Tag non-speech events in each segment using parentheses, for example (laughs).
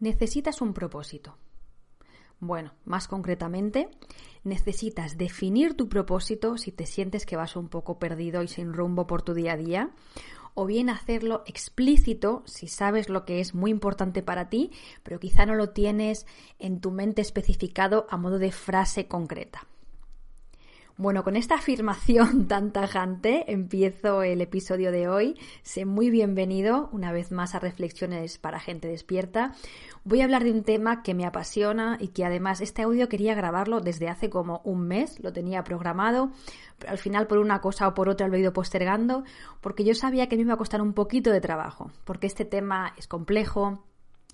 necesitas un propósito. Bueno, más concretamente, necesitas definir tu propósito si te sientes que vas un poco perdido y sin rumbo por tu día a día, o bien hacerlo explícito si sabes lo que es muy importante para ti, pero quizá no lo tienes en tu mente especificado a modo de frase concreta. Bueno, con esta afirmación (laughs) tan tajante empiezo el episodio de hoy. Sé muy bienvenido una vez más a Reflexiones para Gente Despierta. Voy a hablar de un tema que me apasiona y que además este audio quería grabarlo desde hace como un mes, lo tenía programado, pero al final por una cosa o por otra lo he ido postergando porque yo sabía que me iba a costar un poquito de trabajo, porque este tema es complejo,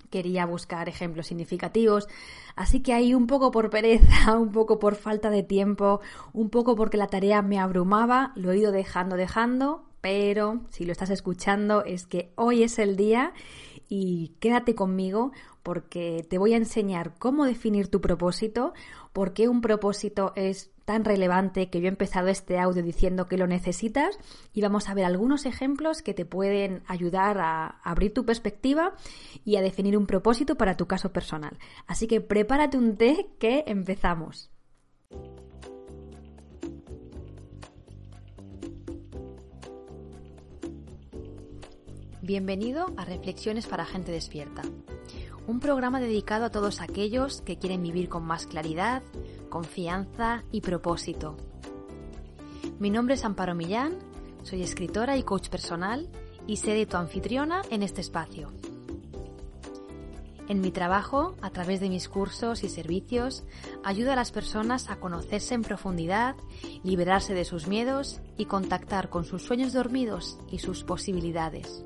quería buscar ejemplos significativos, así que ahí un poco por pereza, (laughs) un poco por falta de tiempo, un poco porque la tarea me abrumaba, lo he ido dejando, dejando, pero si lo estás escuchando es que hoy es el día y quédate conmigo porque te voy a enseñar cómo definir tu propósito, por qué un propósito es tan relevante que yo he empezado este audio diciendo que lo necesitas y vamos a ver algunos ejemplos que te pueden ayudar a abrir tu perspectiva y a definir un propósito para tu caso personal. Así que prepárate un té que empezamos. Bienvenido a Reflexiones para Gente Despierta, un programa dedicado a todos aquellos que quieren vivir con más claridad, confianza y propósito. Mi nombre es Amparo Millán, soy escritora y coach personal y seré tu anfitriona en este espacio. En mi trabajo, a través de mis cursos y servicios, ayudo a las personas a conocerse en profundidad, liberarse de sus miedos y contactar con sus sueños dormidos y sus posibilidades.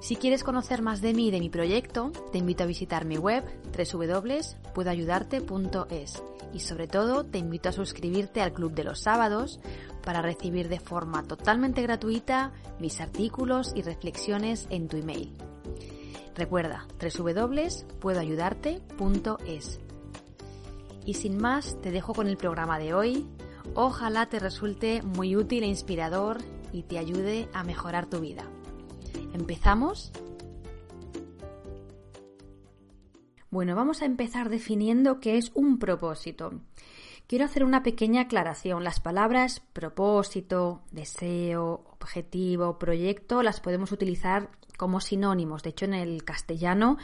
Si quieres conocer más de mí y de mi proyecto, te invito a visitar mi web www.puedoayudarte.es y sobre todo te invito a suscribirte al Club de los Sábados para recibir de forma totalmente gratuita mis artículos y reflexiones en tu email. Recuerda www.puedoayudarte.es. Y sin más, te dejo con el programa de hoy. Ojalá te resulte muy útil e inspirador y te ayude a mejorar tu vida. ¿Empezamos? Bueno, vamos a empezar definiendo qué es un propósito. Quiero hacer una pequeña aclaración. Las palabras propósito, deseo, objetivo, proyecto las podemos utilizar como sinónimos. De hecho, en el castellano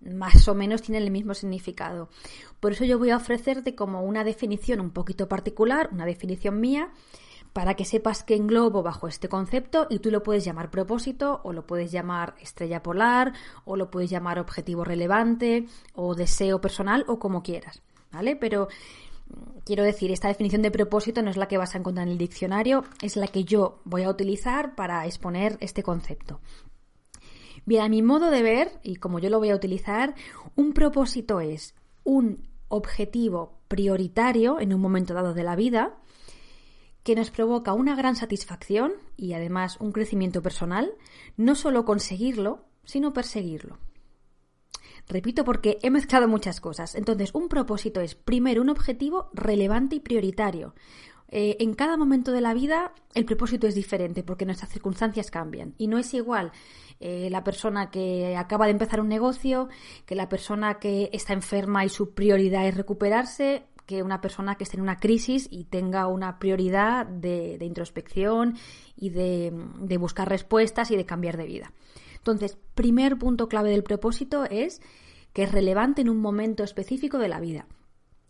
más o menos tienen el mismo significado. Por eso yo voy a ofrecerte como una definición un poquito particular, una definición mía, para que sepas que englobo bajo este concepto y tú lo puedes llamar propósito o lo puedes llamar estrella polar o lo puedes llamar objetivo relevante o deseo personal o como quieras, ¿vale? Pero mm, quiero decir, esta definición de propósito no es la que vas a encontrar en el diccionario, es la que yo voy a utilizar para exponer este concepto. Bien, a mi modo de ver, y como yo lo voy a utilizar, un propósito es un objetivo prioritario en un momento dado de la vida, que nos provoca una gran satisfacción y además un crecimiento personal, no solo conseguirlo, sino perseguirlo. Repito porque he mezclado muchas cosas. Entonces, un propósito es primero un objetivo relevante y prioritario. Eh, en cada momento de la vida el propósito es diferente porque nuestras circunstancias cambian y no es igual eh, la persona que acaba de empezar un negocio que la persona que está enferma y su prioridad es recuperarse que una persona que esté en una crisis y tenga una prioridad de, introspección y de, de buscar respuestas y de cambiar de vida. Entonces, primer punto clave del propósito es que es relevante en un momento específico de la vida.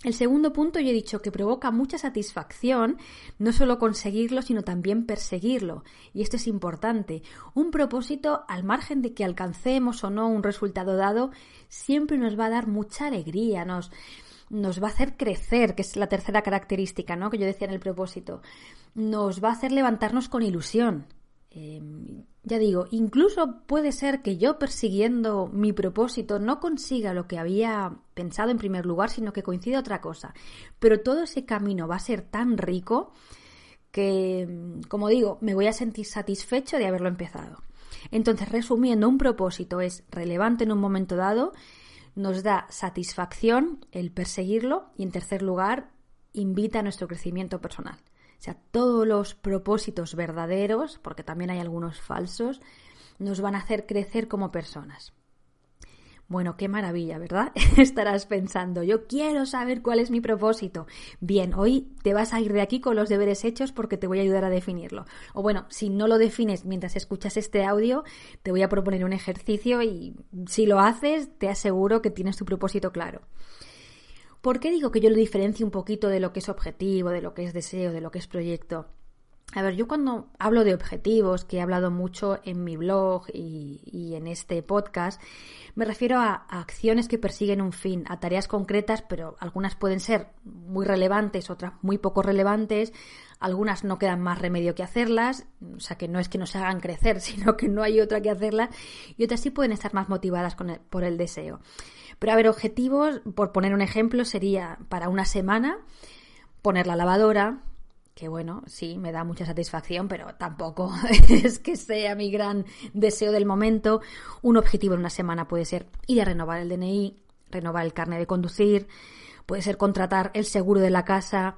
El segundo punto, yo he dicho que provoca mucha satisfacción no solo conseguirlo, sino también perseguirlo. Y esto es importante. Un propósito, al margen de que alcancemos o no un resultado dado, siempre nos va a dar mucha alegría, nos, nos va a hacer crecer, que es la tercera característica, ¿no? Que yo decía en el propósito. Nos va a hacer levantarnos con ilusión. Em, ya digo, incluso puede ser que yo persiguiendo mi propósito no consiga lo que había pensado en primer lugar, sino que coincida otra cosa. Pero todo ese camino va a ser tan rico que, como digo, me voy a sentir satisfecho de haberlo empezado. Entonces, resumiendo, un propósito es relevante en un momento dado nos da satisfacción el perseguirlo y en tercer lugar invita a nuestro crecimiento personal. O sea, todos los propósitos verdaderos, porque también hay algunos falsos, nos van a hacer crecer como personas. Bueno, qué maravilla, ¿verdad? (laughs) Estarás pensando, yo quiero saber cuál es mi propósito. Bien, hoy te vas a ir de aquí con los deberes hechos porque te voy a ayudar a definirlo. O bueno, si no lo defines mientras escuchas este audio, te voy a proponer un ejercicio y si lo haces, te aseguro que tienes tu propósito claro. ¿Por qué digo que yo lo diferencio un poquito de lo que es objetivo, de lo que es deseo, de lo que es proyecto? A ver, yo cuando hablo de objetivos, que he hablado mucho en mi blog y, en este podcast, me refiero a, a, acciones que persiguen un fin, a tareas concretas, pero algunas pueden ser muy relevantes, otras muy poco relevantes, algunas no quedan más remedio que hacerlas, o sea que no es que no se hagan crecer, (laughs) sino que no hay otra que hacerlas, y otras sí pueden estar más motivadas con por el deseo. Pero a ver, objetivos, por poner un ejemplo, sería para una semana poner la lavadora, que bueno, sí, me da mucha satisfacción, pero tampoco (laughs) es que sea mi gran deseo del momento. Un objetivo en una semana puede ser ir a renovar el DNI, renovar el carnet de conducir, puede ser contratar el seguro de la casa,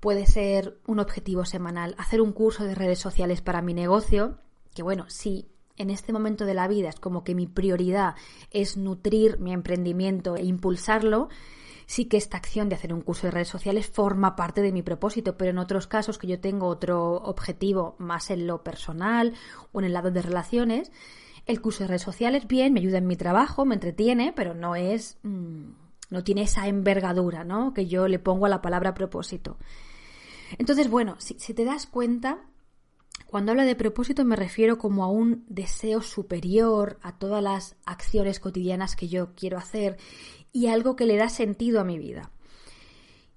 puede ser un objetivo semanal, hacer un curso de redes sociales para mi negocio, que bueno, sí, en este momento de la vida es como que mi prioridad es nutrir mi emprendimiento e impulsarlo, sí que esta acción de hacer un curso de redes sociales forma parte de mi propósito, pero en otros casos que yo tengo otro objetivo más en lo personal o en el lado de relaciones, el curso de redes sociales, bien, me ayuda en mi trabajo, me entretiene, pero no es, mm, no tiene esa envergadura, ¿no? Que yo le pongo a la palabra propósito. Entonces, bueno, si, si te das cuenta, cuando hablo de propósito me refiero como a un deseo superior a todas las acciones cotidianas que yo quiero hacer y algo que le da sentido a mi vida.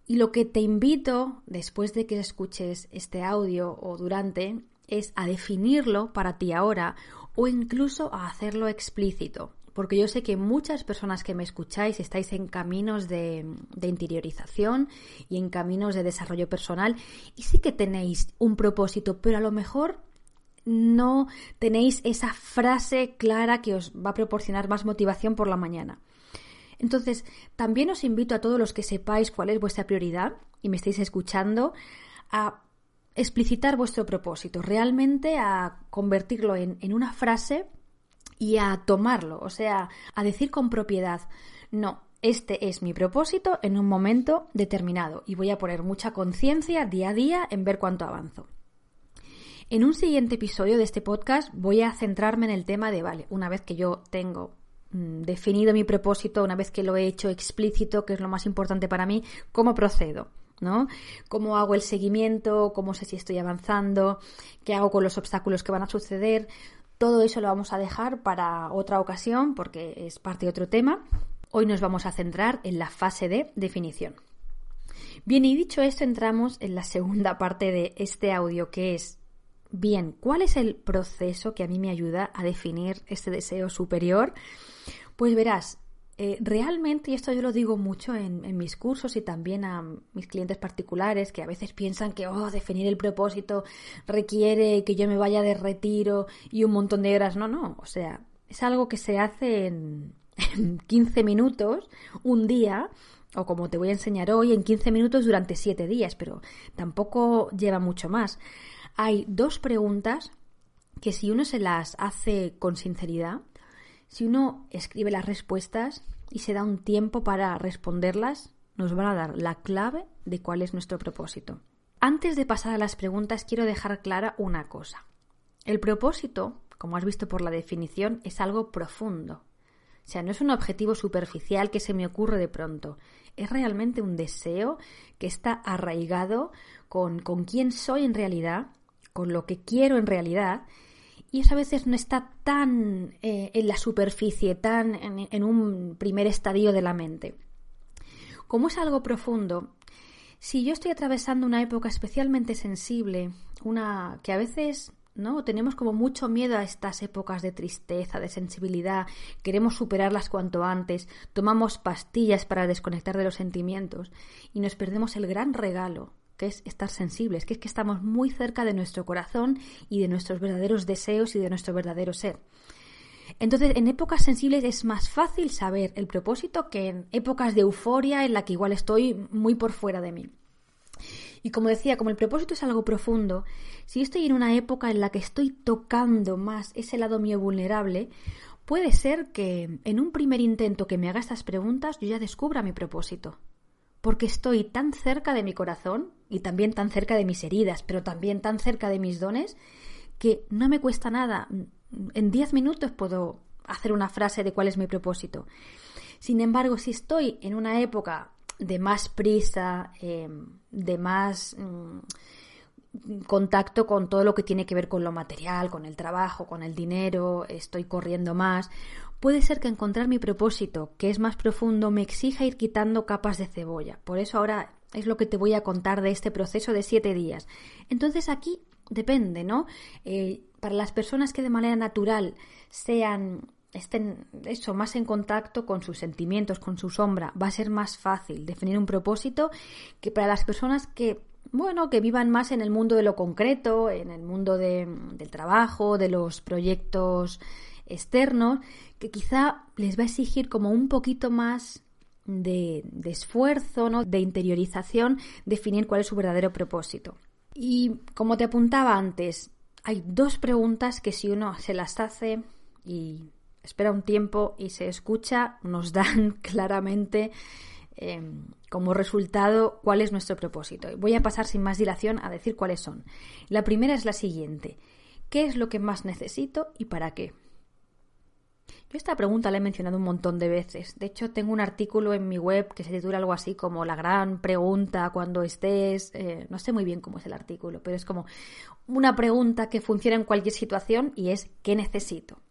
Y lo que te invito, después de que escuches este audio o durante, es a definirlo para ti ahora o incluso a hacerlo explícito. Porque yo sé que muchas personas que me escucháis estáis en caminos de, interiorización y en caminos de desarrollo personal y sí que tenéis un propósito, pero a lo mejor no tenéis esa frase clara que os va a proporcionar más motivación por la mañana. Entonces, también os invito a todos los que sepáis cuál es vuestra prioridad y me estéis escuchando a explicitar vuestro propósito, realmente a convertirlo en, en una frase y a tomarlo, o sea, a decir con propiedad, no, este es mi propósito en un momento determinado y voy a poner mucha conciencia día a día en ver cuánto avanzo. En un siguiente episodio de este podcast voy a centrarme en el tema de, vale, una vez que yo tengo definido mi propósito, una vez que lo he hecho explícito, que es lo más importante para mí, cómo procedo. ¿no? ¿Cómo hago el seguimiento? ¿Cómo sé si estoy avanzando? ¿Qué hago con los obstáculos que van a suceder? Todo eso lo vamos a dejar para otra ocasión porque es parte de otro tema. Hoy nos vamos a centrar en la fase de definición. Bien, y dicho esto, entramos en la segunda (laughs) parte de este audio que es Bien, ¿cuál es el proceso que a mí me ayuda a definir este deseo superior? Pues verás, eh, realmente, y esto yo lo digo mucho en, mis cursos y también a mis clientes particulares que a veces piensan que oh, definir el propósito requiere que yo me vaya de retiro y un montón de horas. No, no, o sea, es algo que se hace en, (laughs) en 15 minutos, un día, o como te voy a enseñar hoy, en 15 minutos durante 7 días, pero tampoco lleva mucho más hay dos preguntas que si uno se las hace con sinceridad, si uno escribe las respuestas y se da un tiempo para responderlas, nos van a dar la clave de cuál es nuestro propósito. Antes de pasar a las preguntas, quiero dejar clara una cosa. El propósito, como has visto por la definición, es algo profundo. O sea, no es un objetivo superficial que se me ocurre de pronto. Es realmente un deseo que está arraigado con, con quién soy en realidad con lo que quiero en realidad, y eso a veces no está tan eh, en la superficie, tan en, un primer estadio de la mente. Como es algo profundo, si yo estoy atravesando una época especialmente sensible, una que a veces ¿no? Tenemos como mucho miedo a estas épocas de tristeza, de sensibilidad, queremos superarlas cuanto antes, tomamos pastillas para desconectar de los sentimientos y nos perdemos el gran regalo que es estar sensibles, que es que estamos muy cerca de nuestro corazón y de nuestros verdaderos deseos y de nuestro verdadero ser. Entonces, en épocas sensibles es más fácil saber el propósito que en épocas de euforia en la que igual estoy muy por fuera de mí. Y como decía, como el propósito es algo profundo, si estoy en una época en la que estoy tocando más ese lado mío vulnerable, puede ser que en un primer intento que me haga estas preguntas yo ya descubra mi propósito. Porque estoy tan cerca de mi corazón y también tan cerca de mis heridas, pero también tan cerca de mis dones, que no me cuesta nada. En diez minutos puedo hacer una frase de cuál es mi propósito. Sin embargo, si estoy en una época de más prisa, em, de más mm, contacto con todo lo que tiene que ver con lo material, con el trabajo, con el dinero, estoy corriendo más, puede ser que encontrar mi propósito, que es más profundo, me exija ir quitando capas de cebolla. Por eso ahora es lo que te voy a contar de este proceso de siete días. Entonces aquí depende, ¿no? Eh, para las personas que de manera natural sean estén eso más en contacto con sus sentimientos, con su sombra, va a ser más fácil definir un propósito que para las personas que bueno, que vivan más en el mundo de lo concreto, en el mundo del trabajo, de los proyectos externos, que quizá les va a exigir como un poquito más de, esfuerzo, ¿no? de interiorización, definir cuál es su verdadero propósito. Y como te apuntaba antes, hay dos preguntas que si uno se las hace y espera un tiempo y se escucha, nos dan (laughs) claramente em, como resultado cuál es nuestro propósito. Voy a pasar sin más dilación a decir cuáles son. La primera es la siguiente. ¿Qué es lo que más necesito y para qué? Yo esta pregunta la he mencionado un montón de veces. De hecho, tengo un artículo en mi web que se titula algo así como La gran pregunta cuando estés. Eh, no sé muy bien cómo es el artículo, pero es como una pregunta que funciona en cualquier situación y es ¿qué necesito?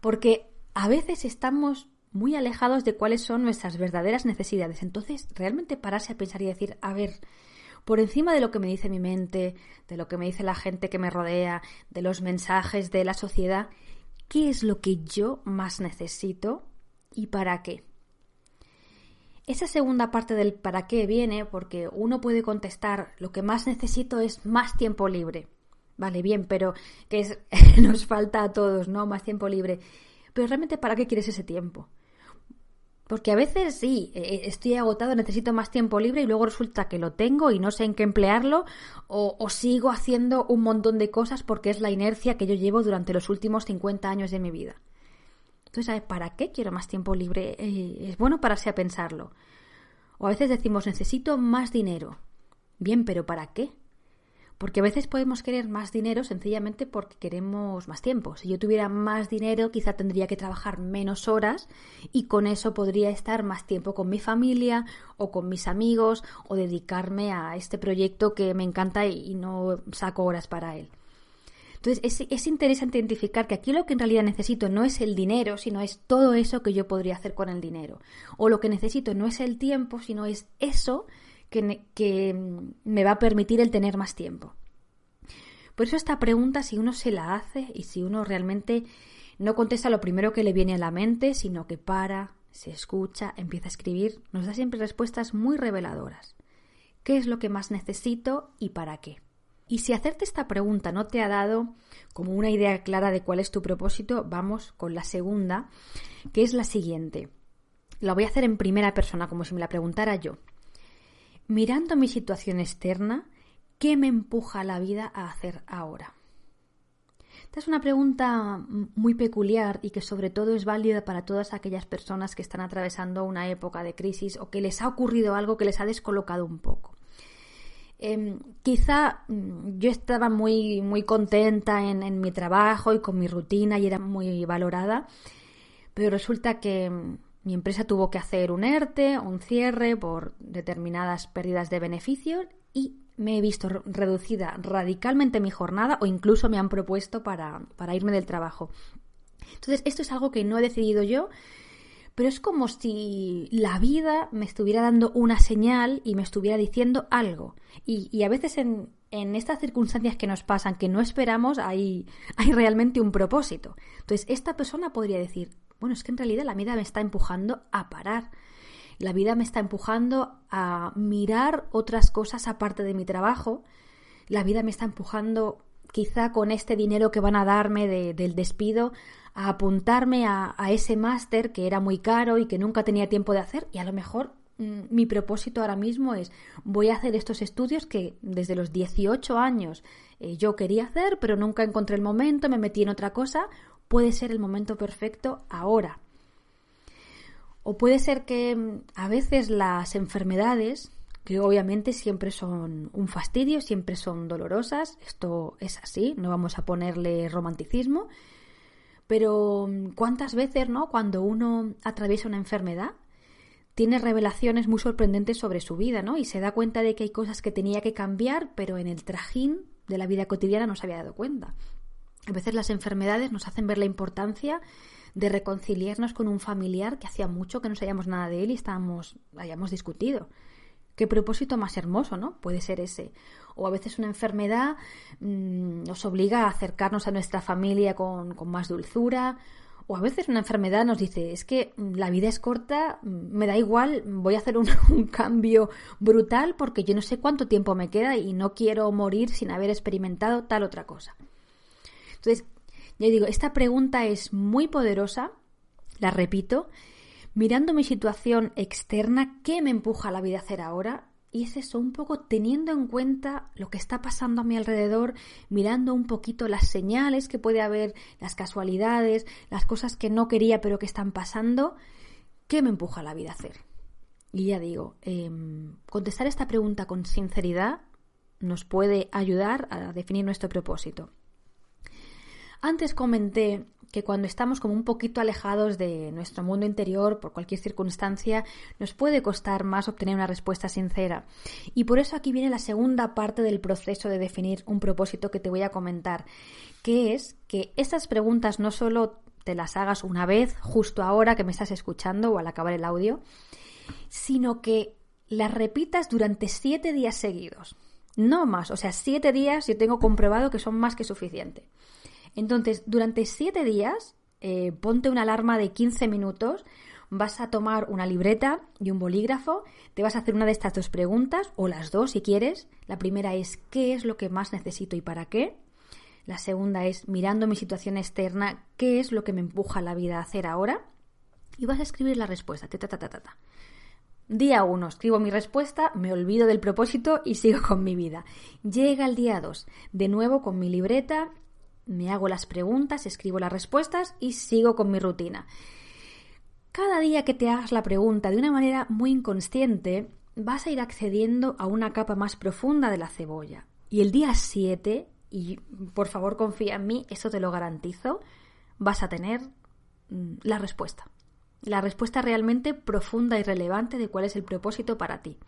porque a veces estamos muy alejados de cuáles son nuestras verdaderas necesidades. Entonces, realmente pararse a pensar y decir, a ver, por encima de lo que me dice mi mente, de lo que me dice la gente que me rodea, de los mensajes de la sociedad, ¿qué es lo que yo más necesito y para qué? Esa segunda parte del para qué viene porque uno puede contestar lo que más necesito es más tiempo libre. Vale, bien, pero que es, (laughs) nos falta a todos, ¿no? Más tiempo libre. Pero realmente, ¿para qué quieres ese tiempo? Porque a veces sí, e, e, estoy agotado, necesito más tiempo libre y luego resulta que lo tengo y no sé en qué emplearlo o, o, sigo haciendo un montón de cosas porque es la inercia que yo llevo durante los últimos 50 años de mi vida. Entonces, ¿para qué quiero más tiempo libre? Eh, es bueno pararse a pensarlo. O a veces decimos, necesito más dinero. Bien, pero ¿para qué? Porque a veces podemos querer más dinero sencillamente porque queremos más tiempo. Si yo tuviera más dinero, quizá tendría que trabajar menos horas y con eso podría estar más tiempo con mi familia o con mis amigos o dedicarme a este proyecto que me encanta y no saco horas para él. Entonces es, es, interesante identificar que aquí lo que en realidad necesito no es el dinero, sino es todo eso que yo podría hacer con el dinero. O lo que necesito no es el tiempo, sino es eso que, me va a permitir el tener más tiempo. Por eso esta pregunta, si uno se la hace y si uno realmente no contesta lo primero que le viene a la mente, sino que para, se escucha, empieza a escribir, nos da siempre respuestas muy reveladoras. ¿Qué es lo que más necesito y para qué? Y si hacerte esta pregunta no te ha dado como una idea clara de cuál es tu propósito, vamos con la segunda, que es la siguiente. La voy a hacer en primera persona, como si me la preguntara yo mirando mi situación externa, ¿qué me empuja la vida a hacer ahora? Esta es una pregunta muy peculiar y que sobre todo es válida para todas aquellas personas que están atravesando una época de crisis o que les ha ocurrido algo que les ha descolocado un poco. Em, quizá mm, yo estaba muy, muy contenta en mi trabajo y con mi rutina y era muy valorada, pero resulta que mm, mi empresa tuvo que hacer un ERTE, un cierre por determinadas pérdidas de beneficios y me he visto reducida radicalmente mi jornada o incluso me han propuesto para, para irme del trabajo. Entonces, esto es algo que no he decidido yo, pero es como si la vida me estuviera dando una señal y me estuviera diciendo algo. Y, a veces en, en, estas circunstancias que nos pasan, que no esperamos, hay, hay realmente un propósito. Entonces, esta persona podría decir, bueno, es que en realidad la vida me está empujando a parar. La vida me está empujando a mirar otras cosas aparte de mi trabajo. La vida me está empujando, quizá con este dinero que van a darme del despido, a apuntarme a, ese máster que era muy caro y que nunca tenía tiempo de hacer. Y a lo mejor mm, mi propósito ahora mismo es voy a hacer estos estudios que desde los 18 años eh, yo quería hacer, pero nunca encontré el momento, me metí en otra cosa, puede ser el momento perfecto ahora. O puede ser que mm, a veces las enfermedades, que obviamente siempre son un fastidio, siempre son dolorosas, esto es así, no vamos a ponerle romanticismo, pero mm, ¿cuántas veces, no? Cuando uno atraviesa una enfermedad, tiene revelaciones muy sorprendentes sobre su vida, ¿no? Y se da cuenta de que hay cosas que tenía que cambiar, pero en el trajín de la vida cotidiana no se había dado cuenta. A veces las enfermedades nos hacen ver la importancia de reconciliarnos con un familiar que hacía mucho que no sabíamos nada de él y estábamos, habíamos discutido. Qué propósito más hermoso, ¿no? Puede ser ese. O a veces una enfermedad mm, nos obliga a acercarnos a nuestra familia con, con más dulzura o a veces una enfermedad nos dice, es que la vida es corta, me da igual, voy a hacer (laughs) un, cambio brutal porque yo no sé cuánto tiempo me queda y no quiero morir sin haber experimentado tal otra cosa. Entonces, ya digo, esta pregunta es muy poderosa, la repito, mirando mi situación externa, ¿qué me empuja la vida a hacer ahora? Y es eso, un poco teniendo en cuenta lo que está pasando a mi alrededor, mirando un poquito las señales que puede haber, las casualidades, las cosas que no quería pero que están pasando, ¿qué me empuja a la vida a hacer? Y ya digo, em, contestar esta pregunta con sinceridad nos puede ayudar a definir nuestro propósito. Antes comenté que cuando estamos como un poquito alejados de nuestro mundo interior por cualquier circunstancia, nos puede costar más obtener una respuesta sincera. Y por eso aquí viene la segunda parte del proceso de definir un propósito que te voy a comentar, que es que estas preguntas no solo te las hagas una vez, justo ahora que me estás escuchando o al acabar el audio, sino que las repitas durante siete días seguidos. No más, o sea, siete días yo tengo comprobado que son más que suficiente. Entonces, durante siete días, eh, ponte una alarma de 15 minutos, vas a tomar una libreta y un bolígrafo, te vas a hacer una de estas dos preguntas, o las dos si quieres. La primera es ¿qué es lo que más necesito y para qué? La segunda es mirando mi situación externa, ¿qué es lo que me empuja la vida a hacer ahora? Y vas a escribir la respuesta. Día 1, escribo mi respuesta, me olvido del propósito y sigo (laughs) con mi vida. Llega el día 2, de nuevo con mi libreta me hago las preguntas, escribo las respuestas y sigo con mi rutina. Cada día que te hagas la pregunta de una manera muy inconsciente, vas a ir accediendo a una capa más profunda de la cebolla. Y el día 7, y por favor confía en mí, eso te lo garantizo, vas a tener mm, la respuesta. La respuesta realmente profunda y relevante de cuál es el propósito para ti.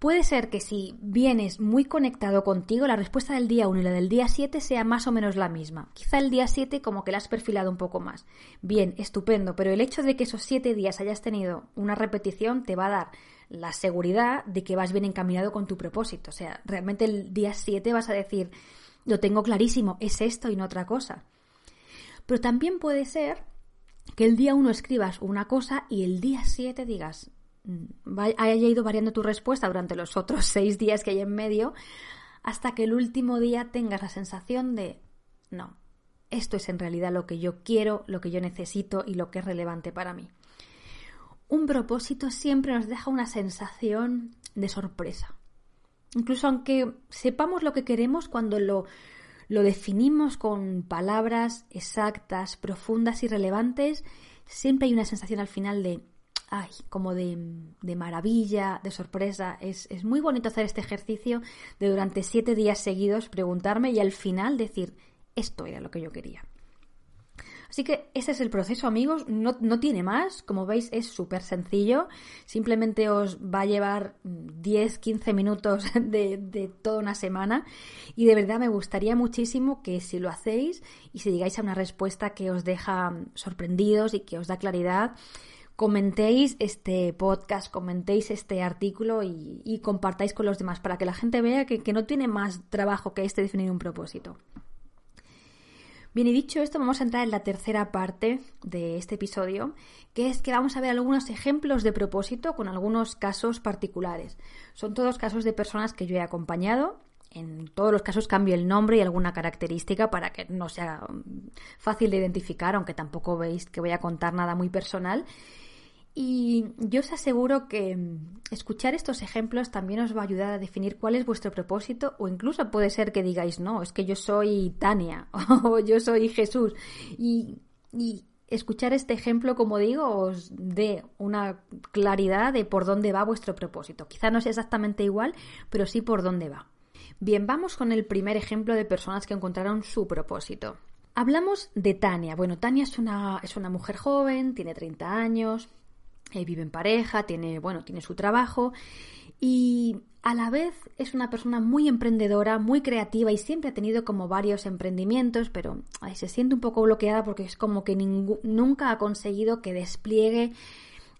Puede ser que si vienes muy conectado contigo, la respuesta del día 1 y la del día 7 sea más o menos la misma. Quizá el día 7 como que la has perfilado un poco más. Bien, estupendo, pero el hecho de que esos 7 días hayas tenido una repetición te va a dar la seguridad de que vas bien encaminado con tu propósito. O sea, realmente el día 7 vas a decir, lo tengo clarísimo, es esto y no otra cosa. Pero también puede ser que el día 1 escribas una cosa y el día 7 digas, haya ido variando tu respuesta durante los otros (laughs) seis días que hay en medio, hasta que el último día tengas la sensación de, no, esto es en realidad lo que yo quiero, lo que yo necesito y lo que es relevante para mí. Un propósito siempre nos deja una sensación de sorpresa. Incluso aunque sepamos lo que queremos, cuando lo, lo definimos con palabras exactas, profundas y relevantes, siempre hay una sensación al final de ay, como de, maravilla, de sorpresa. Es, es, muy bonito hacer este ejercicio de durante siete días seguidos preguntarme y al final decir, esto era lo que yo quería. Así que ese es el proceso, amigos. No, no tiene más. Como veis, es súper sencillo. Simplemente os va a llevar 10, 15 minutos (laughs) de, de, toda una semana. Y de verdad me gustaría muchísimo que si lo hacéis y si llegáis a una respuesta que os deja sorprendidos y que os da claridad, comentéis este podcast, comentéis este artículo y, compartáis con los demás para que la gente vea que, no tiene más trabajo que este definir un propósito. Bien, y dicho esto, vamos a entrar en la tercera parte de este episodio, que es que vamos a ver algunos ejemplos de propósito con algunos casos particulares. Son todos casos de personas que yo he acompañado. En todos los casos cambio el nombre y alguna característica para que no sea fácil de identificar, aunque tampoco veis que voy a contar nada muy personal Y yo os aseguro que mm, escuchar estos ejemplos también os va a ayudar a definir cuál es vuestro propósito o incluso puede ser que digáis, no, es que yo soy Tania (laughs) o yo soy Jesús. Y, y escuchar este ejemplo, como digo, os dé una claridad de por dónde va vuestro propósito. Quizá no sea exactamente igual, pero sí por dónde va. Bien, vamos con el primer ejemplo de personas que encontraron su propósito. Hablamos de Tania. Bueno, Tania es una, es una mujer joven, tiene 30 años, vive en pareja, tiene, bueno, tiene su trabajo y a la vez es una persona muy emprendedora, muy creativa y siempre ha tenido como varios emprendimientos, pero se siente un poco bloqueada porque es como que nunca ha conseguido que despliegue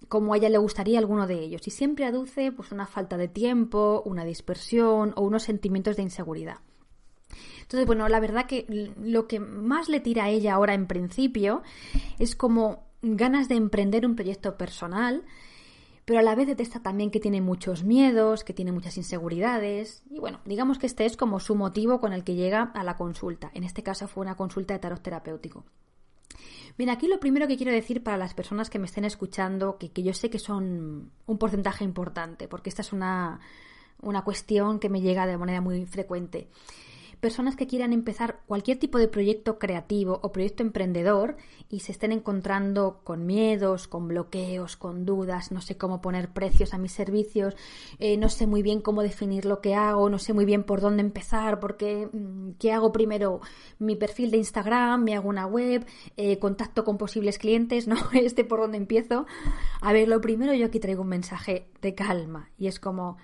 como a ella le gustaría alguno de ellos y siempre aduce pues una falta de tiempo, una dispersión o unos sentimientos de inseguridad. Entonces, bueno, la verdad que lo que más le tira a ella ahora en principio es como ganas de emprender un proyecto personal, pero a la vez detesta también que tiene muchos miedos, que tiene muchas inseguridades. Y bueno, digamos que este es como su motivo con el que llega a la consulta. En este caso fue una consulta de tarot terapéutico. Bien, aquí lo primero que quiero decir para las personas que me estén escuchando, que, que yo sé que son un porcentaje importante, porque esta es una, una cuestión que me llega de manera muy frecuente personas que quieran empezar cualquier tipo de proyecto creativo o proyecto emprendedor y se estén encontrando con miedos, con bloqueos, con dudas, no sé cómo poner precios a mis servicios, eh, no sé muy bien cómo definir lo que hago, no sé muy bien por dónde empezar, porque mm, ¿qué hago primero? Mi perfil de Instagram, me hago una web, eh, contacto con posibles clientes, (laughs) ¿no? Este por dónde empiezo. A ver, lo primero yo aquí traigo un mensaje de calma y es como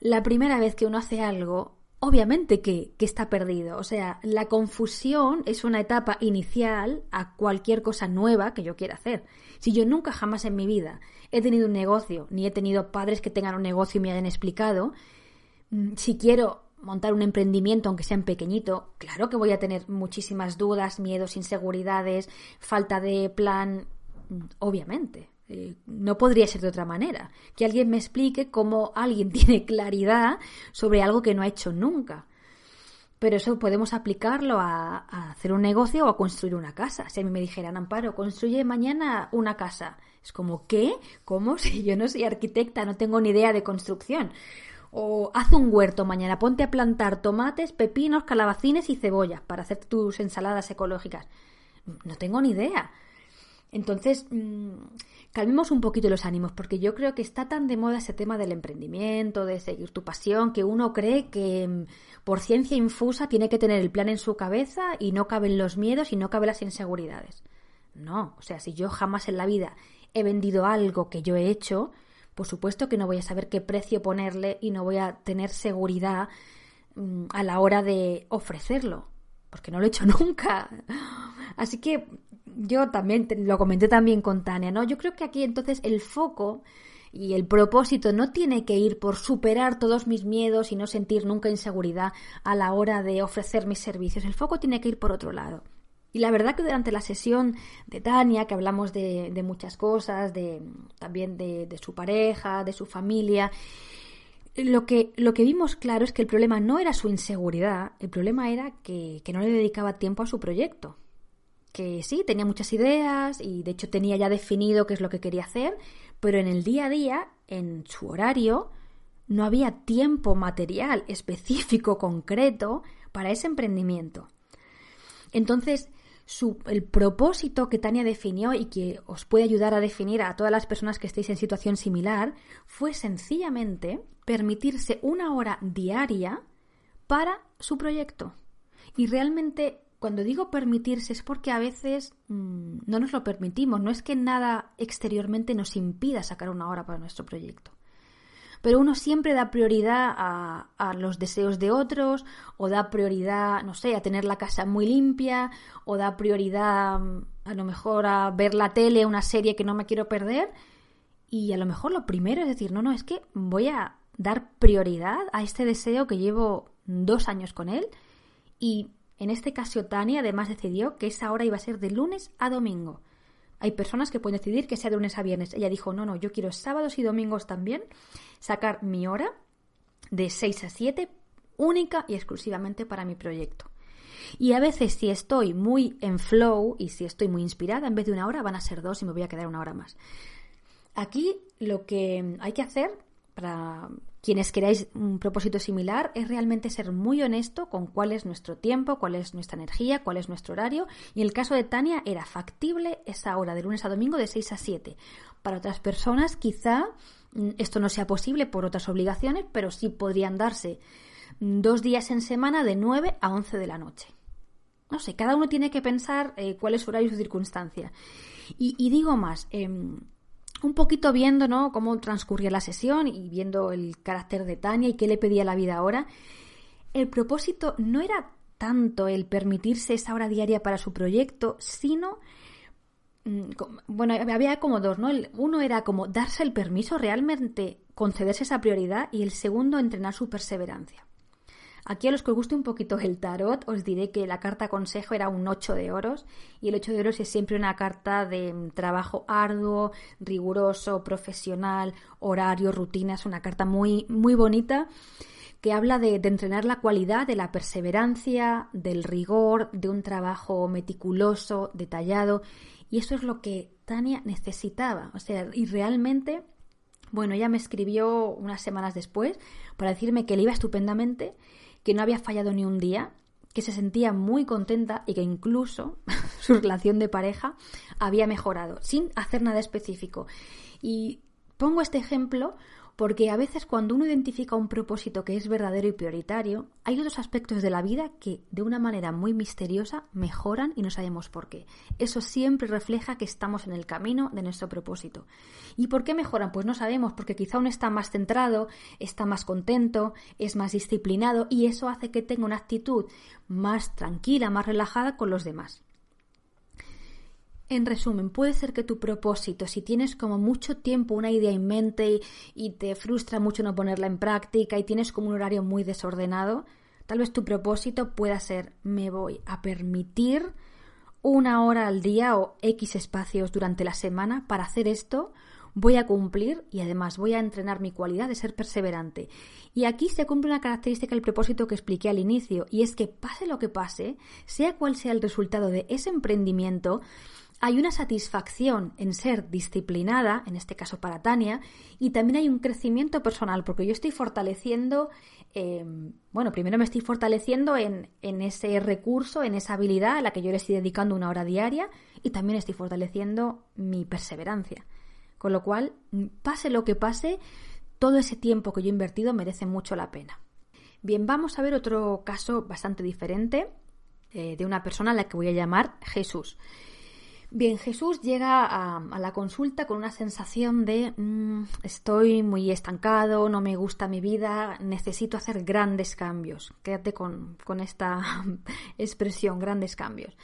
la primera vez que uno hace algo obviamente que, está perdido. O sea, la confusión es una etapa inicial a cualquier cosa nueva que yo quiera hacer. Si yo nunca jamás en mi vida he tenido un negocio, ni he tenido padres que tengan un negocio y me hayan explicado, mm, si quiero montar un emprendimiento, aunque sea en pequeñito, claro que voy a tener muchísimas dudas, miedos, inseguridades, falta de plan, mm, obviamente. Eh, no podría ser de otra manera. Que alguien me explique cómo alguien (laughs) tiene claridad sobre algo que no ha hecho nunca. Pero eso podemos aplicarlo a, hacer un negocio o a construir una casa. Si a mí me dijeran, Amparo, construye mañana una casa. Es como, ¿qué? ¿Cómo? (laughs) Si yo no soy arquitecta, no tengo ni idea de construcción. O haz un huerto mañana, ponte a plantar tomates, pepinos, calabacines y cebollas para hacer tus ensaladas ecológicas. No tengo ni idea. Entonces, mm, calmemos un poquito los ánimos, porque yo creo que está tan de moda ese tema del emprendimiento, de seguir tu pasión, que uno cree que mm, por ciencia infusa tiene que tener el plan en su cabeza y no caben los miedos y no caben las inseguridades. No, o sea, si yo jamás en la vida he vendido algo que yo he hecho, por supuesto que no voy a saber qué precio ponerle y no voy a tener seguridad mm, a la hora de ofrecerlo, porque no lo he hecho (laughs) nunca. Así que yo también lo comenté también con Tania, ¿no? Yo creo que aquí entonces el foco y el propósito no tiene que ir por superar todos mis miedos y no sentir nunca inseguridad a la hora de ofrecer mis servicios. El foco tiene que ir por otro lado. Y la verdad que durante la sesión de Tania, que hablamos de, muchas cosas, de, también de, su pareja, de su familia, lo que, lo que vimos claro es que el problema no era su inseguridad, el problema era que no le dedicaba tiempo a su proyecto que sí, tenía muchas ideas y de hecho tenía ya definido qué es lo que quería hacer, pero en el día a día, en su horario, no había tiempo material específico, concreto, para ese emprendimiento. Entonces, el propósito que Tania definió y que os puede ayudar a definir a todas las personas que estéis en situación similar fue sencillamente permitirse una hora diaria para su proyecto. Y realmente cuando digo permitirse es porque a veces mm, no nos lo permitimos, no es que nada exteriormente nos impida sacar una hora para nuestro proyecto. Pero uno siempre da prioridad a, a, los deseos de otros, o da prioridad, no sé, a tener la casa muy limpia, o da prioridad mm, a lo mejor a ver la tele, una serie que no me quiero perder. Y a lo mejor lo primero es decir, no, no, es que voy a dar prioridad a este deseo que llevo dos años con él y en este caso, Tania además decidió que esa hora iba a ser de lunes a domingo. Hay personas que pueden decidir que sea de lunes a viernes. Ella dijo, no, no, yo quiero sábados y domingos también sacar mi hora de 6 a 7 única y exclusivamente para mi proyecto. Y a veces si estoy muy en flow y si estoy muy inspirada, en vez de una hora van a ser dos y me voy a quedar una hora más. Aquí lo que hay que hacer para quienes queráis un propósito similar es realmente ser muy honesto con cuál es nuestro tiempo, cuál es nuestra energía, cuál es nuestro horario. Y en el caso de Tania era factible esa hora de lunes a domingo de 6 a 7. Para otras personas quizá mm, esto no sea posible por otras obligaciones, pero sí podrían darse dos días en semana de 9 a 11 de la noche. No sé, cada uno tiene que pensar eh, cuál es su horario y su circunstancia. Y, digo más, em, un poquito viendo ¿no? cómo transcurría la sesión y viendo el carácter de Tania y qué le pedía la vida ahora, el propósito no era tanto el permitirse esa hora diaria para su proyecto, sino mm, bueno, había como dos, ¿no? uno era como darse el permiso, realmente concederse esa prioridad y el segundo entrenar su perseverancia. Aquí a los que os guste un poquito el tarot, os diré que la carta consejo era un 8 de oros y el 8 de oros es siempre una carta de mm, trabajo arduo, riguroso, profesional, horario, rutina, es una carta muy, muy bonita que habla de, de, entrenar la cualidad de la perseverancia, del rigor, de un trabajo meticuloso, detallado. Y eso es lo que Tania necesitaba. O sea, y realmente, bueno, ella me escribió unas semanas después para decirme que le iba estupendamente que no había fallado ni un día, que se sentía muy contenta y que incluso (laughs) su relación de pareja había mejorado, sin hacer nada específico. Y pongo este ejemplo porque a veces cuando uno identifica un propósito que es verdadero y prioritario, hay otros aspectos de la vida que de una manera muy misteriosa mejoran y no sabemos por qué. Eso siempre refleja que estamos en el camino de nuestro propósito. ¿Y por qué mejoran? Pues no sabemos, porque quizá uno está más centrado, está más contento, es más disciplinado y eso hace que tenga una actitud más tranquila, más relajada con los demás. En resumen, puede ser que tu propósito, si tienes como mucho tiempo una idea en mente y, te frustra mucho no ponerla en práctica y tienes como un horario muy desordenado, tal vez tu propósito pueda ser me voy a permitir una hora al día o X espacios durante la semana para hacer esto, voy a cumplir y además voy a entrenar mi cualidad de ser perseverante. Y aquí se cumple una característica del propósito que expliqué al inicio, y es que pase lo que pase, sea cual sea el resultado de ese emprendimiento, hay una satisfacción en ser disciplinada, en este caso para Tania, y también hay un crecimiento personal, porque yo estoy fortaleciendo, em, bueno, primero me estoy fortaleciendo en, ese recurso, en esa habilidad a la que yo le estoy dedicando una hora diaria, y también estoy fortaleciendo mi perseverancia. Con lo cual, pase lo que pase, todo ese tiempo que yo he invertido merece mucho la pena. Bien, vamos a ver otro caso bastante diferente eh, de una persona a la que voy a llamar Jesús. Bien, Jesús llega a, la consulta con una sensación de mm, estoy muy estancado, no me gusta mi vida, necesito hacer grandes cambios. Quédate con, esta (laughs) expresión, grandes cambios.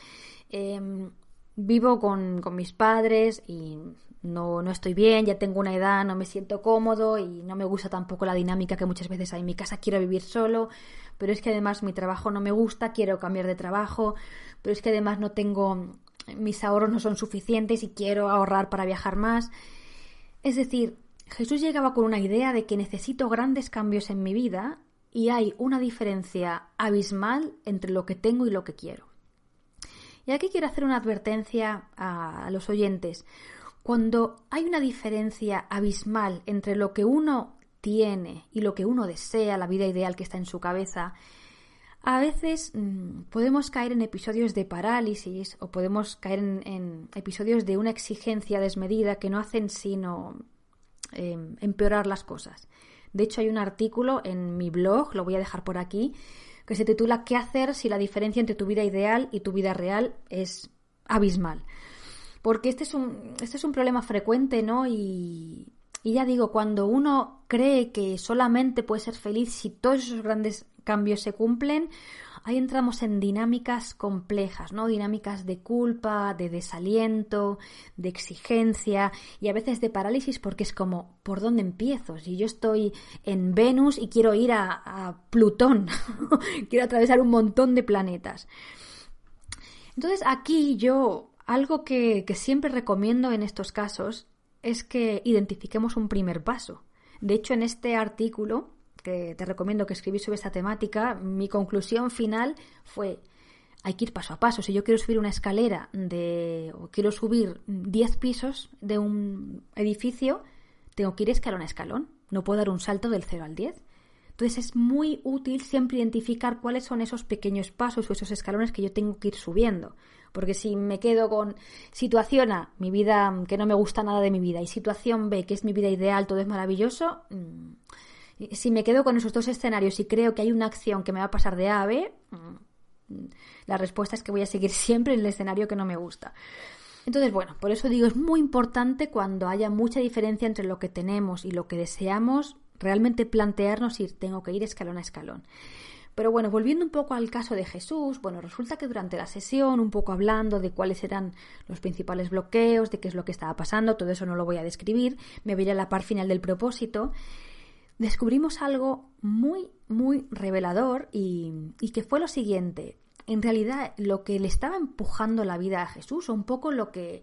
Em, vivo con, mis padres y no, no estoy bien, ya tengo una edad, no me siento cómodo y no me gusta tampoco la dinámica que muchas veces hay en mi casa. Quiero vivir solo, pero es que además mi trabajo no me gusta, quiero cambiar de trabajo, pero es que además no tengo mis ahorros no son suficientes y quiero ahorrar para viajar más. Es decir, Jesús llegaba con una idea de que necesito grandes cambios en mi vida y hay una diferencia abismal entre lo que tengo y lo que quiero. Y aquí quiero hacer una advertencia a, los oyentes. Cuando hay una diferencia abismal entre lo que uno tiene y lo que uno desea, la vida ideal que está en su cabeza, a veces mm, podemos caer en episodios de parálisis o podemos caer en, episodios de una exigencia desmedida que no hacen sino em, empeorar las cosas. De hecho, hay un artículo en mi blog, lo voy a dejar por aquí, que se titula ¿Qué hacer si la diferencia entre tu vida ideal y tu vida real es abismal? Porque este es un, este es un problema frecuente, ¿no? Y, y ya digo, cuando uno cree que solamente puede ser feliz si todos esos grandes cambios se cumplen, ahí entramos en dinámicas complejas, ¿no? Dinámicas de culpa, de desaliento, de exigencia y a veces de parálisis porque es como, ¿por dónde empiezo? Si yo estoy en Venus y quiero ir a, Plutón, (laughs) quiero atravesar un montón de planetas. Entonces aquí yo, algo que, siempre recomiendo en estos casos es que identifiquemos un primer paso. De hecho, en este artículo que te recomiendo que escribís sobre esta temática, mi conclusión final fue hay que ir paso a paso. Si yo quiero subir una escalera de, o quiero subir 10 pisos de un edificio, tengo que ir escalón a escalón. No puedo dar un salto del 0 al 10. Entonces es muy útil siempre identificar cuáles son esos pequeños pasos o esos escalones que yo tengo que ir subiendo. Porque si me quedo con situación A, mi vida que no me gusta nada de mi vida, y situación B, que es mi vida ideal, todo es maravilloso, mm, si me quedo con esos dos escenarios y creo que hay una acción que me va a pasar de A a B, mm, la respuesta es que voy a seguir (laughs) siempre en el escenario que no me gusta. Entonces, bueno, por eso digo, es muy importante cuando haya mucha diferencia entre lo que tenemos y lo que deseamos, realmente plantearnos si tengo que ir escalón a escalón. Pero bueno, volviendo un poco al caso de Jesús, bueno, resulta que durante la sesión, un poco hablando de cuáles eran los principales bloqueos, de qué es lo que estaba pasando, todo eso no lo voy a describir, me voy a la par final del propósito, descubrimos algo muy, muy revelador y, y que fue lo siguiente. En realidad, lo que le estaba empujando la vida a Jesús, o un poco lo que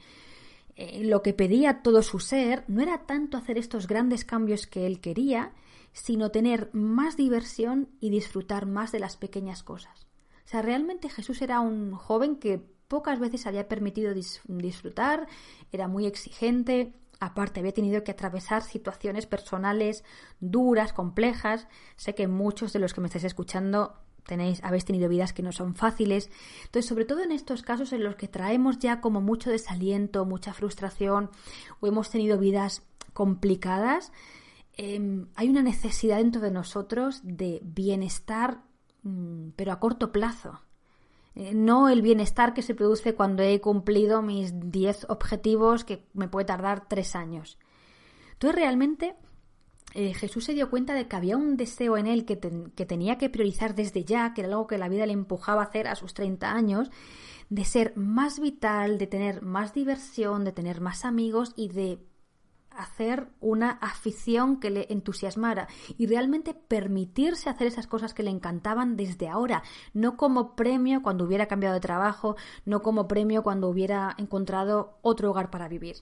eh, lo que pedía todo su ser no era tanto hacer estos grandes cambios que él quería, sino tener más diversión y disfrutar más de las pequeñas cosas. O sea, realmente Jesús era un joven que pocas veces había permitido disfrutar, era muy exigente, aparte había tenido que atravesar situaciones personales duras, complejas. Sé que muchos de los que me estáis escuchando tenéis, habéis tenido vidas que no son fáciles. Entonces, sobre todo en estos casos en los que traemos ya como mucho desaliento, mucha frustración, o hemos tenido vidas complicadas, em, hay una necesidad dentro de nosotros de bienestar, mm, pero a corto plazo. Eh, no el bienestar que se produce cuando he cumplido mis 10 objetivos que me puede tardar 3 años. Entonces, realmente eh, Jesús se dio cuenta de que había un deseo en él que, tenía que priorizar desde ya, que era algo que la vida le empujaba a hacer a sus 30 años, de ser más vital, de tener más diversión, de tener más amigos y de hacer una afición que le entusiasmara y realmente permitirse hacer esas cosas que le encantaban desde ahora, no como premio cuando hubiera cambiado de trabajo, no como premio cuando hubiera encontrado otro hogar para vivir.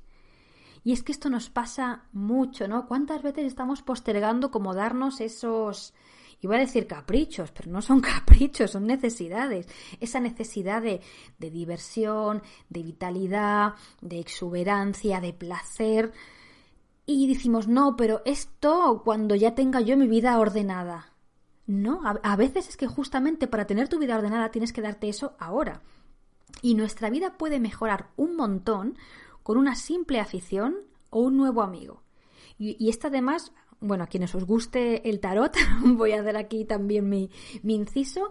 Y es que esto nos pasa mucho, ¿no? ¿Cuántas veces estamos postergando como darnos esos, iba a decir caprichos, pero no son (laughs) caprichos, son necesidades. Esa necesidad de, de diversión, de vitalidad, de exuberancia, de placer. Y decimos, no, pero esto cuando ya tenga yo mi vida ordenada. No, a, veces es que justamente para tener tu vida ordenada tienes que darte eso ahora. Y nuestra vida puede mejorar un montón con una simple afición o un nuevo amigo. Y, esta además, bueno, a quienes os guste el tarot, (laughs) voy a hacer aquí también mi, inciso,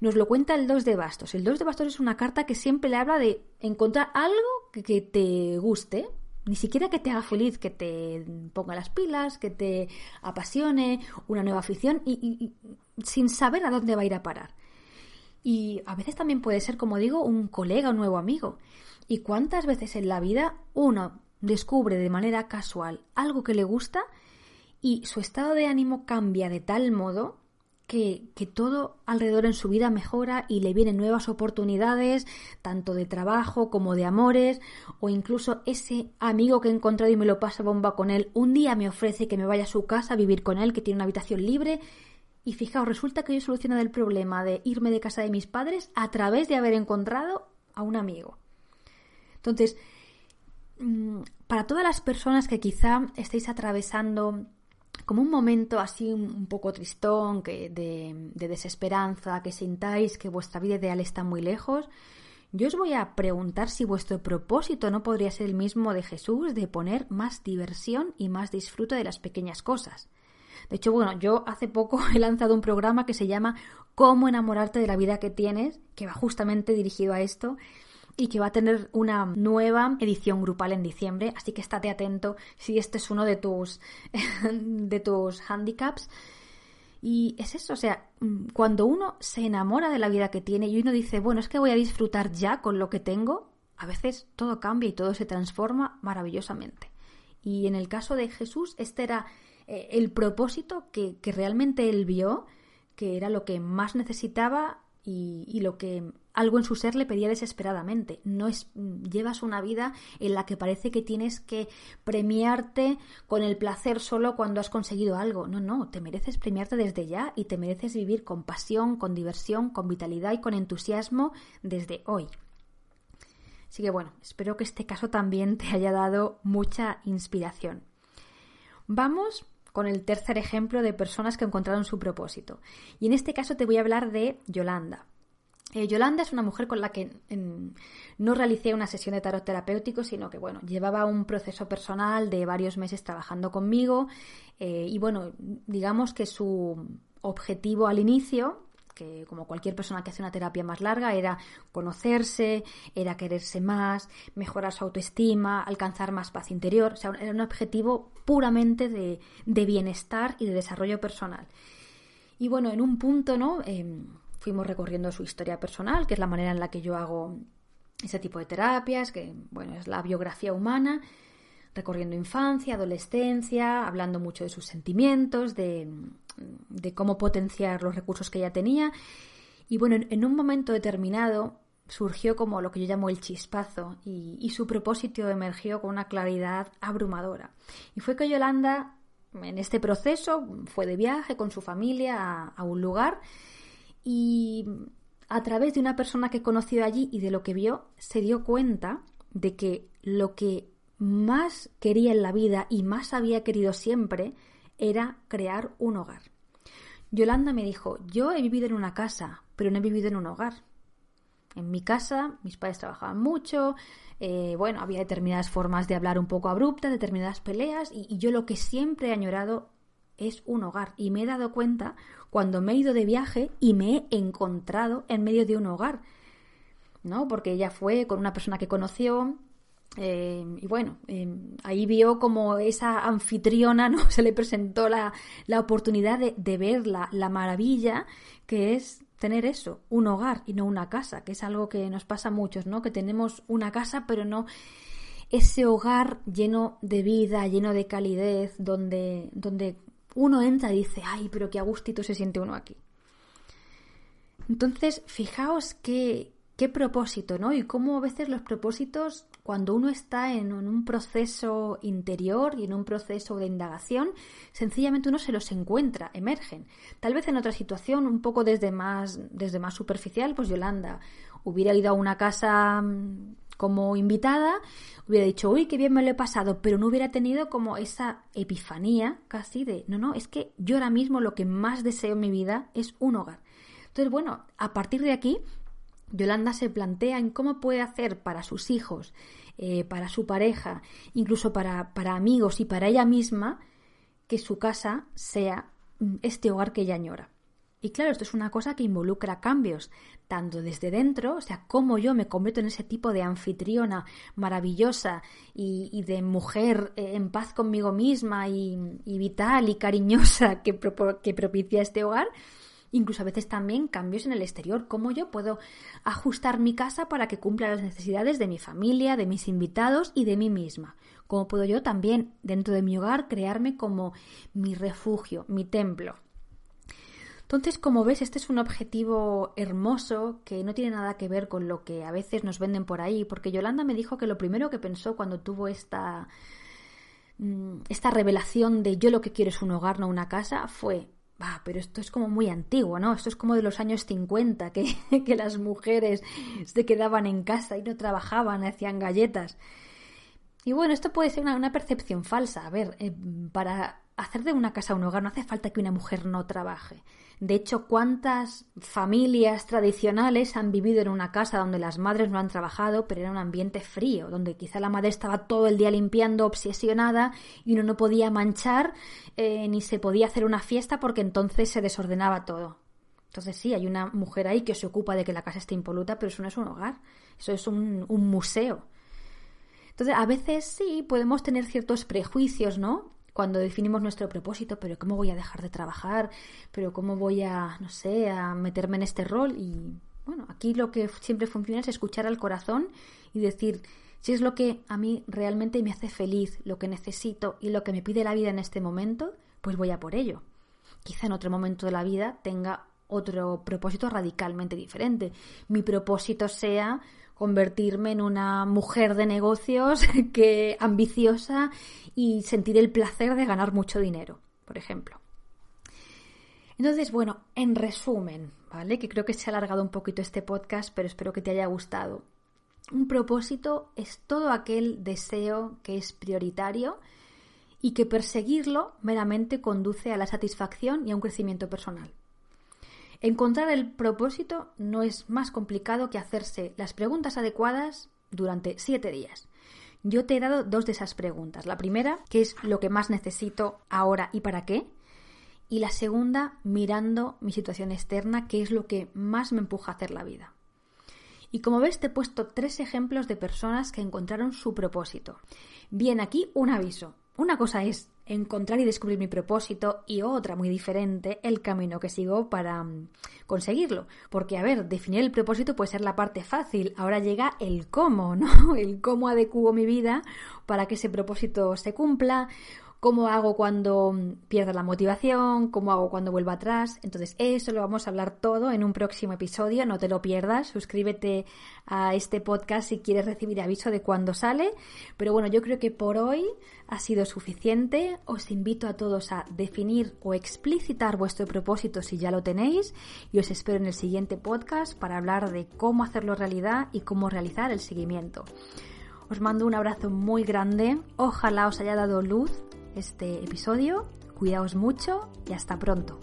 nos lo cuenta el 2 de bastos. El 2 de bastos es una carta que siempre le habla de encontrar algo que, te guste, ni siquiera que te haga feliz, que te ponga las pilas, que te apasione, una nueva afición y, sin saber a dónde va a ir a parar. Y a veces también puede ser, como digo, un colega, un nuevo amigo. ¿Y cuántas veces en la vida uno descubre de manera casual algo que le gusta y su estado de ánimo cambia de tal modo que, todo alrededor en su vida mejora y le vienen nuevas oportunidades, tanto de trabajo como de amores, o incluso ese amigo que he encontrado y me lo pasa bomba con él, un día me ofrece que me vaya a su casa a vivir con él, que tiene una habitación libre, y fijaos, resulta que yo he solucionado el problema de irme de casa de mis padres a través de haber encontrado a un amigo. Entonces, mm, para todas las personas que quizá estéis atravesando como un momento así un poco tristón, que de, de, desesperanza, que sintáis que vuestra vida ideal está muy lejos, yo os voy a preguntar si vuestro propósito no podría ser el mismo de Jesús, de poner más diversión y más disfrute de las pequeñas cosas. De hecho, bueno, yo hace poco (laughs) he lanzado un programa que se llama Cómo enamorarte de la vida que tienes, que va justamente dirigido a esto y que va a tener una nueva edición grupal en diciembre, así que estate atento si este es uno de tus (laughs) de tus handicaps. Y es eso, o sea, mm, cuando uno se enamora de la vida que tiene y uno dice, bueno, es que voy a disfrutar ya con lo que tengo, a veces todo cambia y todo se transforma maravillosamente. Y en el caso de Jesús, este era eh, el propósito que, que realmente él vio, que era lo que más necesitaba y, lo que algo en su ser le pedía desesperadamente. No es, llevas una vida en la que parece que tienes que premiarte con el placer solo cuando has conseguido algo. No, no, te mereces premiarte desde ya y te mereces vivir con pasión, con diversión, con vitalidad y con entusiasmo desde hoy. Así que bueno, espero que este caso también te haya dado mucha inspiración. Vamos con el tercer ejemplo de personas que encontraron su propósito. Y en este caso te voy a hablar de Yolanda. Eh, Yolanda es una mujer con la que no realicé una sesión de tarot terapéutico, sino que bueno, llevaba un proceso personal de varios meses trabajando conmigo eh, y bueno, digamos que su objetivo al inicio que como cualquier persona que hace una terapia más larga, era conocerse, era quererse más, mejorar su autoestima, alcanzar más paz interior, o sea, era un objetivo puramente de, bienestar y de desarrollo personal. Y bueno, en un punto, ¿no? Em, fuimos recorriendo su historia personal, que es la manera en la que yo hago ese tipo de terapias, que bueno, es la biografía humana, recorriendo infancia, adolescencia, hablando mucho de sus sentimientos, de, de cómo potenciar los recursos que ella tenía. Y bueno, en un momento determinado surgió como lo que yo llamo el chispazo y, su propósito emergió con una claridad abrumadora. Y fue que Yolanda, en este proceso, fue de viaje con su familia a, a un lugar y a través de una persona que conoció allí y de lo que vio, se dio cuenta de que lo que más quería en la vida y más había querido siempre era crear un hogar. Yolanda me dijo, yo he vivido en una casa, pero no he vivido en un hogar. En mi casa mis padres trabajaban mucho, eh, bueno, había determinadas formas de hablar un poco abruptas, determinadas peleas, y, yo lo que siempre he añorado es un hogar. Y me he dado cuenta cuando me he ido de viaje y me he encontrado en medio de un hogar. ¿No? Porque ella fue con una persona que conoció, eh, y bueno, eh, ahí vio como esa anfitriona, ¿no? (laughs) Se le presentó la, oportunidad de, ver la, maravilla que es tener eso, un hogar y no una casa, que es algo que nos pasa a muchos, ¿no? Que tenemos una casa, pero no ese hogar lleno de vida, lleno de calidez, donde, donde uno entra y dice, ay, pero qué a gustito se siente uno aquí. Entonces, fijaos qué, qué propósito, ¿no? Y cómo a veces los propósitos cuando uno está en un proceso interior y en un proceso de indagación, sencillamente uno se los encuentra, emergen. Tal vez en otra situación, un poco desde más, desde más superficial, pues Yolanda hubiera ido a una casa mm, como invitada, hubiera dicho, uy, qué bien me lo he pasado, pero no hubiera tenido como esa epifanía casi de, no, no, es que yo ahora mismo lo que más deseo en mi vida es un hogar. Entonces, bueno, a partir de aquí, Yolanda se plantea en cómo puede hacer para sus hijos, eh, para su pareja, incluso para, para amigos y para ella misma, que su casa sea mm, este hogar que ella añora. Y claro, esto es una cosa que involucra cambios, tanto desde dentro, o sea, cómo yo me convierto en ese tipo de anfitriona maravillosa y, de mujer eh, en paz conmigo misma y, vital y cariñosa que, que propicia este hogar, incluso a veces también cambios en el exterior, cómo yo puedo ajustar mi casa para que cumpla las necesidades de mi familia, de mis invitados y de mí misma. Cómo puedo yo también dentro de mi hogar crearme como mi refugio, mi templo. Entonces, como ves, este es un objetivo hermoso que no tiene nada que ver con lo que a veces nos venden por ahí, porque Yolanda me dijo que lo primero que pensó cuando tuvo esta, mm, esta revelación de yo lo que quiero es un hogar, no una casa, fue pero esto es como muy antiguo, ¿no? Esto es como de los años 50, que, (laughs) que las mujeres se quedaban en casa y no trabajaban, hacían galletas. Y bueno, esto puede ser una, percepción falsa. A ver, eh, para hacer de una casa un hogar no hace falta que una mujer no trabaje. De hecho, ¿cuántas familias tradicionales han vivido en una casa donde las madres no han trabajado, pero era un ambiente frío, donde quizá la madre estaba todo el día limpiando, obsesionada, y uno no podía manchar eh, ni se podía hacer una fiesta porque entonces se desordenaba todo? Entonces sí, hay una mujer ahí que se ocupa de que la casa esté impoluta, pero eso no es un hogar, eso es un, un museo. Entonces, a veces sí podemos tener ciertos prejuicios, ¿no? Cuando definimos nuestro propósito, pero ¿cómo voy a dejar de trabajar? ¿Pero cómo voy a, no sé, a meterme en este rol? Y bueno, aquí lo que siempre funciona es escuchar al corazón y decir, si es lo que a mí realmente me hace feliz, lo que necesito y lo que me pide la vida en este momento, pues voy a por ello. Quizá en otro momento de la vida tenga otro propósito radicalmente diferente. Mi propósito sea convertirme en una mujer de negocios (laughs) que ambiciosa y sentir el placer de ganar mucho dinero, por ejemplo. Entonces, bueno, en resumen, ¿vale? Que creo que se ha alargado un poquito este podcast, pero espero que te haya gustado. Un propósito es todo aquel deseo que es prioritario y que perseguirlo meramente conduce a la satisfacción y a un crecimiento personal. Encontrar el propósito no es más complicado que hacerse las preguntas adecuadas durante siete días. Yo te he dado dos de esas preguntas. La primera, ¿qué es lo que más necesito ahora y para qué? Y la segunda, mirando mi situación externa, ¿qué es lo que más me empuja a hacer la vida? Y como ves, te he puesto tres ejemplos de personas que encontraron su propósito. Bien, aquí un aviso. Una cosa es encontrar y descubrir mi propósito y otra muy diferente el camino que sigo para mm, conseguirlo. Porque, a ver, definir el propósito puede ser la parte fácil. Ahora llega el cómo, ¿no? (laughs) El cómo adecuo mi vida para que ese propósito se cumpla cómo hago cuando pierdo la motivación, cómo hago cuando vuelvo atrás. Entonces, eso lo vamos a hablar todo en un próximo episodio, no te lo pierdas. Suscríbete a este podcast si quieres recibir aviso de cuándo sale. Pero bueno, yo creo que por hoy ha sido suficiente. Os invito a todos a definir o explicitar vuestro propósito si ya lo tenéis y os espero en el siguiente podcast para hablar de cómo hacerlo realidad y cómo realizar el seguimiento. Os mando un abrazo muy grande. Ojalá os haya dado luz este episodio. Cuidaos mucho y hasta pronto.